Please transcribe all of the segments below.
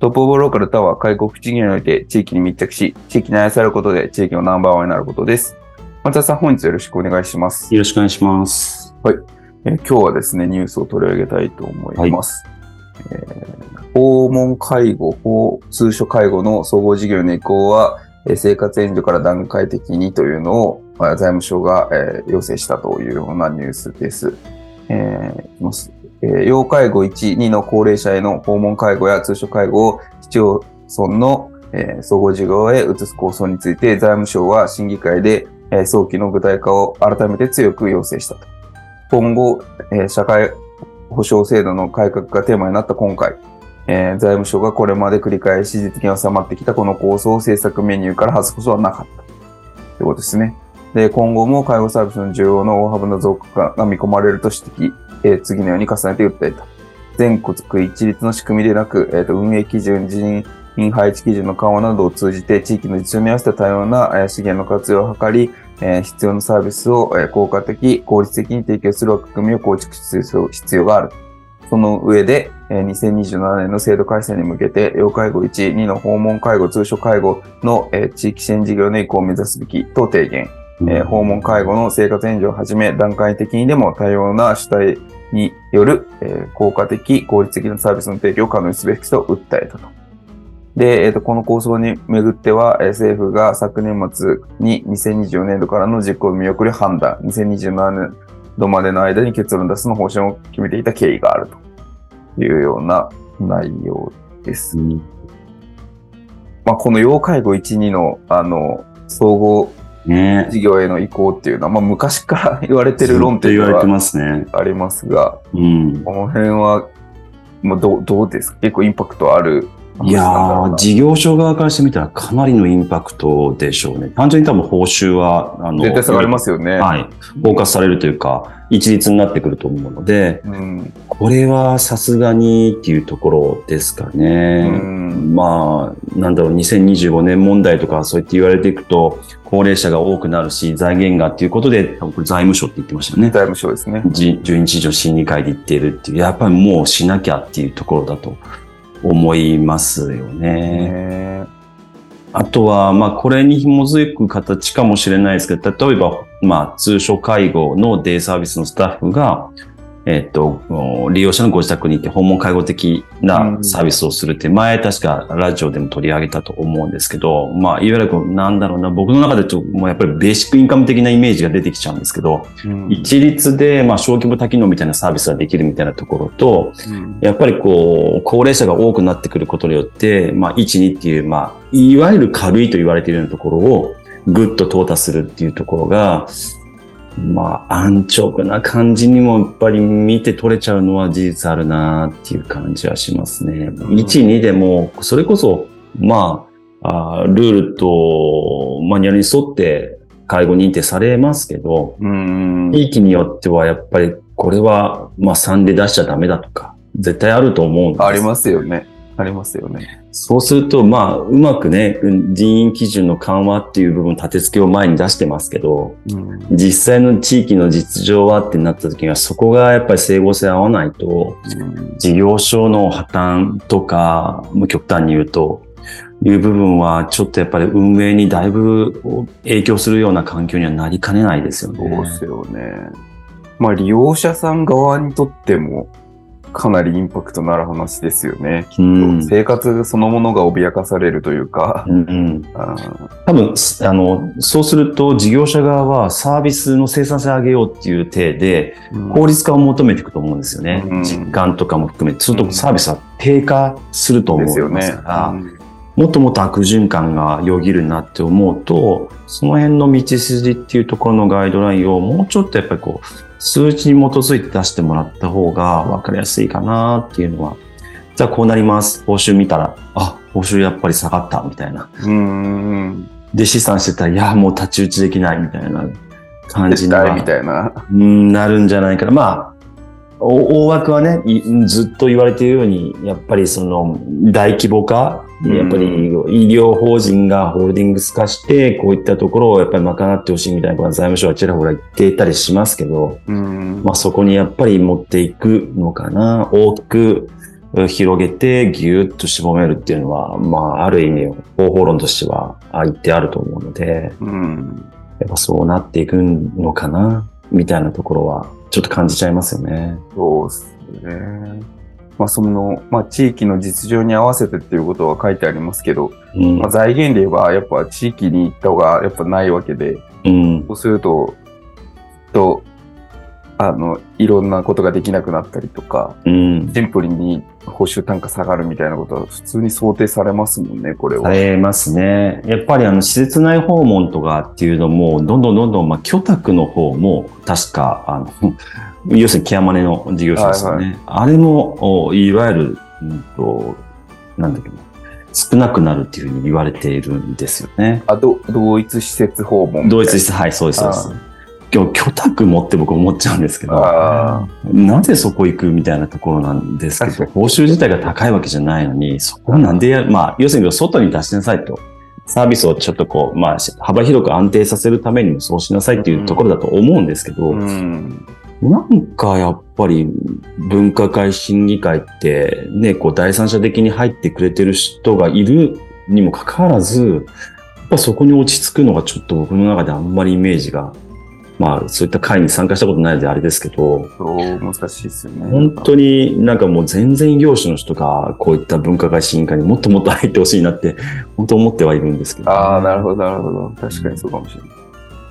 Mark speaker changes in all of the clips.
Speaker 1: トップオブローカルとは、介護福祉業において地域に密着し、地域に愛されることで地域のナンバーワンになることです。松田さん、本日よろしくお願いします。
Speaker 2: よろしくお願いします。
Speaker 1: はい。えー、今日はですね、ニュースを取り上げたいと思います。はい、えー、訪問介護、通所介護の総合事業の移行は、えー、生活援助から段階的にというのを、財務省が、えー、要請したというようなニュースです。えー、え、要介護1、2の高齢者への訪問介護や通所介護を市町村の、総合事業へ移す構想について財務省は審議会で、早期の具体化を改めて強く要請したと。今後、社会保障制度の改革がテーマになった今回、財務省がこれまで繰り返し実現収まってきたこの構想を政策メニューから外すことはなかった。ということですね。で、今後も介護サービスの需要の大幅な増加が見込まれると指摘。えー、次のように重ねて訴えた。全国一律の仕組みでなく、えーと、運営基準、人員配置基準の緩和などを通じて、地域の実情に合わせた多様な、資源の活用を図り、えー、必要なサービスを、効果的、効率的に提供する枠組みを構築する必要がある。その上で、えー、2027年の制度改正に向けて、要介護1、2の訪問介護、通所介護の、地域支援事業の移行を目指すべきと提言。えー、訪問介護の生活援助をはじめ、段階的にでも多様な主体による、えー、効果的、効率的なサービスの提供を可能にすべきと訴えたと。で、えーと、この構想にめぐっては、えー、政府が昨年末に2024年度からの実行見送り判断、2027年度までの間に結論出すの方針を決めていた経緯があるというような内容です。うん、まあ、この要介護1、2の、あの、総合ね、事業への移行っていうのは、まあ、昔から 言われてる論点はありますが、うん、この辺は、まあ、どうどうですか？結構インパクトある
Speaker 2: いやー、事業所側からしてみたらかなりのインパクトでしょうね。単純に多分報酬は、
Speaker 1: あの、絶対下がりますよね。
Speaker 2: はい。フォーカスされるというか、一律になってくると思うので、うん、これはさすがにっていうところですかね。うん、まあ、なんだろう、2025年問題とかそうやって言われていくと、高齢者が多くなるし、財源がっていうことで、これ財務省って言ってましたよね。
Speaker 1: 財務省ですね。
Speaker 2: 12日以上審議会で言っているっていう、やっぱりもうしなきゃっていうところだと思いますよね。あとは、まあ、これに紐づく形かもしれないですけど、例えば、まあ、通所介護のデイサービスのスタッフが、えっと、利用者のご自宅に行って訪問介護的なサービスをするって、前確かラジオでも取り上げたと思うんですけど、まあ、いわゆるなんだろうな、僕の中でちょっともうやっぱりベーシックインカム的なイメージが出てきちゃうんですけど、うん、一律で、まあ、小規模多機能みたいなサービスができるみたいなところと、うん、やっぱりこう、高齢者が多くなってくることによって、まあ、1、2っていう、まあ、いわゆる軽いと言われているようなところを、ぐっと淘汰するっていうところが、まあ、安直な感じにもやっぱり見て取れちゃうのは事実あるなっていう感じはしますね。うん、1、2でも、それこそ、まあ、あルールとマニュアルに沿って介護認定されますけど、地域によってはやっぱりこれは、まあ3で出しちゃダメだとか、絶対あると思うんです。
Speaker 1: ありますよね。ありますよね。
Speaker 2: そうすると、まあ、うまくね、人員基準の緩和っていう部分、立て付けを前に出してますけど、うん、実際の地域の実情はってなった時には、そこがやっぱり整合性合わないと、うん、事業所の破綻とか、極端に言うと、いう部分は、ちょっとやっぱり運営にだいぶ影響するような環境にはなりかねないですよね。
Speaker 1: そうですよね。まあ、利用者さん側にとっても、かなりインパクトのある話ですよね。きっと。
Speaker 2: うん。
Speaker 1: 生活そのものが脅かされるというか、
Speaker 2: うんうん。
Speaker 1: あ
Speaker 2: 多分、すあの、そうすると事業者側はサービスの生産性を上げようっていう体で、
Speaker 1: ー
Speaker 2: 効率化を求めていくと思うんですよね。
Speaker 1: うん。
Speaker 2: 実感とかも含めて、するとサービスは低下すると思
Speaker 1: ですよね
Speaker 2: もっともっと悪循環がよぎるなって思うと、その辺の道筋っていうところのガイドラインをもうちょっとやっぱりこう、数値に基づいて出してもらった方が分かりやすいかなっていうのは、じゃあこうなります。報酬見たら、あ、報酬やっぱり下がったみたいな。
Speaker 1: うん。
Speaker 2: で、資産してたら、いや、もう太刀打ちできないみたいな感じには
Speaker 1: 絶対みたいな。
Speaker 2: うんなるんじゃないかな。まあ、お大枠はね、いずっと言われているように、やっぱりその大規模化、
Speaker 1: うん
Speaker 2: やっぱり医療法人がホールディングス化して、こういったところをやっぱり賄ってほしいみたいなことは財務省はちらほら言っていたりしますけど、
Speaker 1: うん。
Speaker 2: まあそこにやっぱり持っていくのかな。大きくえ広げてぎゅっと絞めるっていうのは、まあある意味方法論としてはあ言ってあると思うので、
Speaker 1: うん。
Speaker 2: やっぱそうなっていくのかな、みたいなところは、ちょっと感じちゃいますよね。
Speaker 1: そうですね。まあ、その、まあ、地域の実情に合わせてっていうことは書いてありますけど、
Speaker 2: うん
Speaker 1: まあ、。財源で言えば、やっぱ地域に行った方がやっぱないわけで、
Speaker 2: うん。
Speaker 1: そうすると、と、あの、いろんなことができなくなったりとか、
Speaker 2: うん。
Speaker 1: シンプルに報酬単価下がるみたいなことは普通に想定されますもんね、これは。
Speaker 2: されますね。やっぱりあの、施設内訪問とかっていうのも、どんどんどんどん、まあ、居宅の方も、確か、あの、要するにケアマネの事業者ですよね。
Speaker 1: はい
Speaker 2: あれも、おいわゆる、うんと、なんだっけな、少なくなるっていうふうに言われているんですよね。
Speaker 1: あ、ど同一施設訪問。
Speaker 2: 同一して、はい、そうです、そうです。今日、居宅もって僕思っちゃうんですけど、なぜそこ行くみたいなところなんですけど、報酬自体が高いわけじゃないのに、そこなんでやる、まあ、要するに外に出しなさいと。サービスをちょっとこう、まあ、幅広く安定させるためにもそうしなさいっていうところだと思うんですけど、
Speaker 1: うん。
Speaker 2: なんかやっぱり分科会、審議会ってね、こう第三者的に入ってくれてる人がいるにもかかわらず、やっぱそこに落ち着くのがちょっと僕の中であんまりイメージが、まあそういった会に参加したことないのであれですけど、
Speaker 1: 難しいですよね。
Speaker 2: 本当になんかもう全然異業種の人がこういった文化会審議会にもっともっと入ってほしいなって、本当思ってはいるんですけど、
Speaker 1: ああ、なるほど、なるほど。確かにそうかもしれない。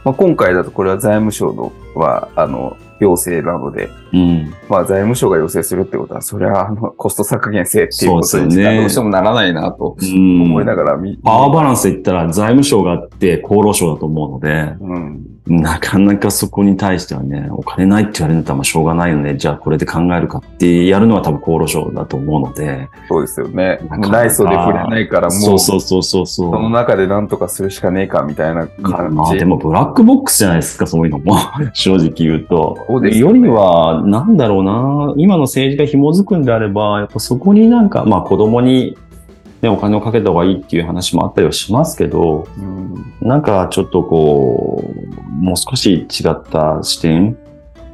Speaker 1: まあ、今回だとこれは財務省のは、あの、要請なので、
Speaker 2: うん。
Speaker 1: まあ財務省が要請するってことは、それはあのコスト削減性っていうこと
Speaker 2: そうですよね
Speaker 1: にしかどうしてもならないなと
Speaker 2: うん
Speaker 1: 思いながら見、
Speaker 2: パワーバランスで言ったら財務省があって厚労省だと思うので、
Speaker 1: うん。
Speaker 2: なかなかそこに対してはね、お金ないって言われるんだったらまあしょうがないよね。じゃあこれで考えるかってやるのは多分厚労省だと思うので。
Speaker 1: そうですよね。
Speaker 2: なかなか
Speaker 1: 内装で触れないからもう、
Speaker 2: そうそうそうそうそう。
Speaker 1: その中で何とかするしかねえかみたいな感じ。
Speaker 2: まあでもブラックボックスじゃないですか、そういうのも。正直言うと。
Speaker 1: そうですよね
Speaker 2: よりは、なんだろうな、今の政治が紐づくんであれば、やっぱそこになんか、まあ子供に、ね、お金をかけた方がいいっていう話もあったりはしますけど、
Speaker 1: うん
Speaker 2: なんかちょっとこう、もう少し違った視点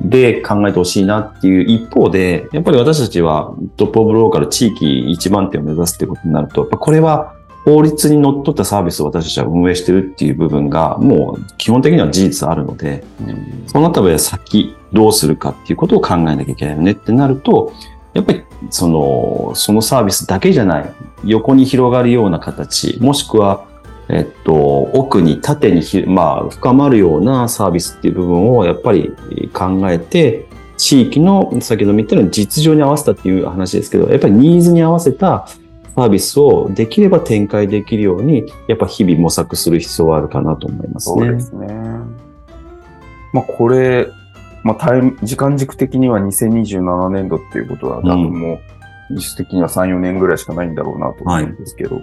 Speaker 2: で考えてほしいなっていう一方で、やっぱり私たちはトップオブローカル地域一番手を目指すってことになると、これは法律にのっとったサービスを私たちは運営してるっていう部分がもう基本的には事実あるので、
Speaker 1: うん
Speaker 2: そのため先どうするかっていうことを考えなきゃいけないよねってなると、やっぱりその、そのサービスだけじゃない、横に広がるような形、もしくは、えっと、奥に縦に、まあ、深まるようなサービスっていう部分をやっぱり考えて、地域の、先ほども言ったように実情に合わせたっていう話ですけど、やっぱりニーズに合わせたサービスをできれば展開できるように、やっぱ日々模索する必要はあるかなと思いますね。
Speaker 1: そうですね。まあこれ、まあタイ、時間軸的には2027年度っていうことは、多分もう、実質的には3、4年ぐらいしかないんだろうなと思うんですけど、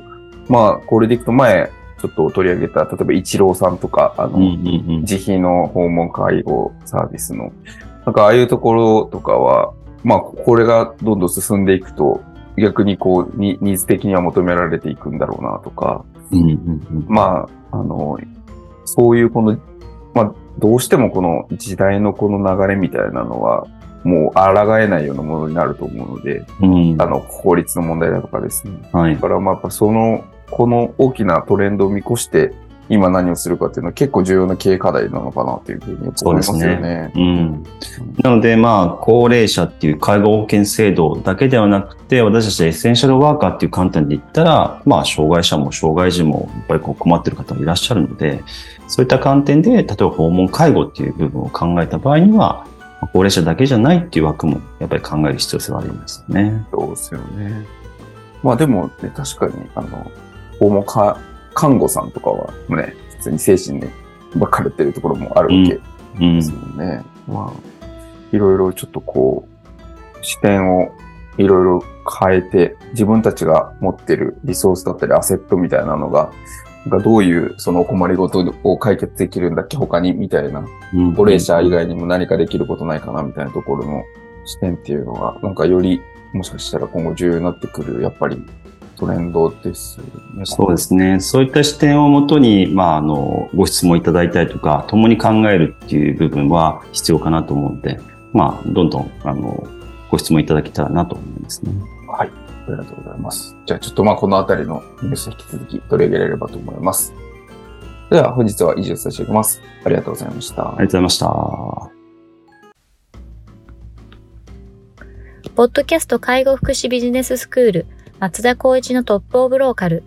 Speaker 1: まあこれでいくと前、ちょっと取り上げた、例えば一郎さんとか、あの、
Speaker 2: うんうんうん。
Speaker 1: 自費の訪問介護サービスの、なんかああいうところとかは、まあこれがどんどん進んでいくと、逆にこう、ニニーズ的には求められていくんだろうなとか、
Speaker 2: うんうんうん。
Speaker 1: まあ、あの、そういうこの、まあ、どうしてもこの時代のこの流れみたいなのは、もう抗えないようなものになると思うので、
Speaker 2: うん
Speaker 1: あの、法律の問題だとかですね。
Speaker 2: はい
Speaker 1: だ。からまあ、やっぱその、この大きなトレンドを見越して、今何をするかっていうのは結構重要な経営課題なのかなというふうに思いますよね。
Speaker 2: うん。なので、まあ、高齢者っていう介護保険制度だけではなくて、私たちエッセンシャルワーカーっていう観点で言ったら、まあ、障害者も障害児もやっぱりこう困ってる方がいらっしゃるので、そういった観点で、例えば訪問介護っていう部分を考えた場合には、高齢者だけじゃないっていう枠もやっぱり考える必要性はありますね。
Speaker 1: そうですよね。まあでもね、確かに、あの、訪問か看護さんとかはね、普通に精神に分かれてるところもあるわけですもんね。うんうん、まあ、いろいろちょっとこう、視点をいろいろ変えて、自分たちが持ってるリソースだったりアセットみたいなのが、がどういうそのお困りごとを解決できるんだっけ他にみたいな、高齢者以外にも何かできることないかなみたいなところの視点っていうのが、なんかよりもしかしたら今後重要になってくる、やっぱりトレンドですね。
Speaker 2: そうですね。そういった視点をもとに、まあ、あの、ご質問いただいたりとか、共に考えるっていう部分は必要かなと思うので、まあ、どんどん、あの、ご質問いただけたらなと思いますね。
Speaker 1: はい。ありがとうございます。じゃあ、ちょっとまあ、このあたりのニュース引き続き取り上げられればと思います。では、本日は以上させていただきます。ありがとうございました。あ
Speaker 2: りがとうございました。
Speaker 3: ポッドキャスト介護福祉ビジネススクール松田光一のトップオブローカル。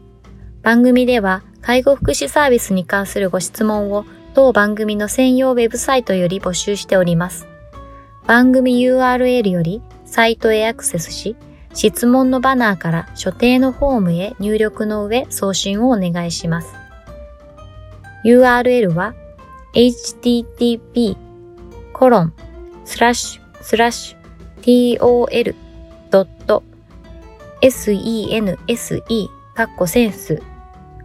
Speaker 3: 番組では介護福祉サービスに関するご質問を当番組の専用ウェブサイトより募集しております。番組 URL よりサイトへアクセスし、質問のバナーから所定のフォームへ入力の上送信をお願いします。URL は http コロンスラッシュスラッシュ tol sense カッコセンス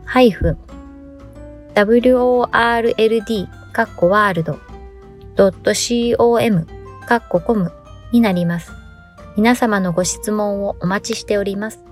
Speaker 3: ハイフン world カッコワールド .com になります。皆様のご質問をお待ちしております。